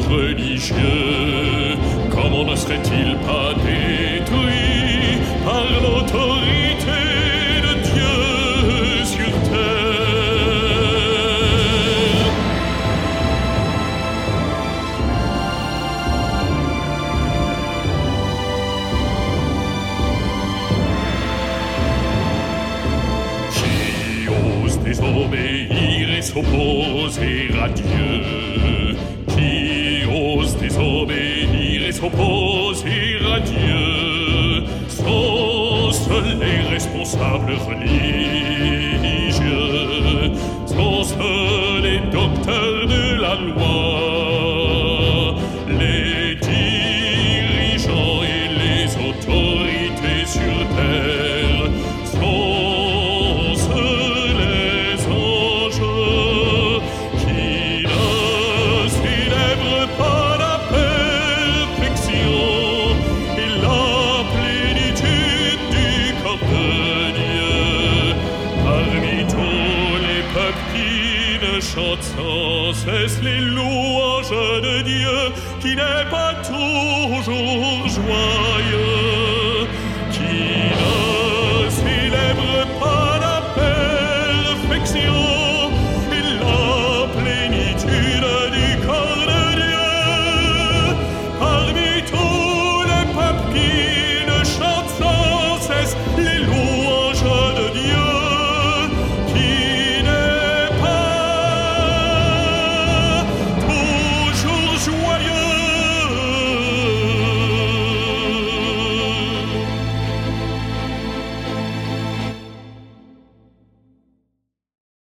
religieux, comment ne serait-il pas détruit par l'autorité de Dieu sur terre? Qui ose désobéir et s'opposer à Dieu? Désobéir et s'opposer à Dieu. Sont les responsables religieux Sont les docteurs de la loi chante sans cesse les louanges de Dieu, qui n'est pas toujours joyeux, qui ne célèbre pas la perfection.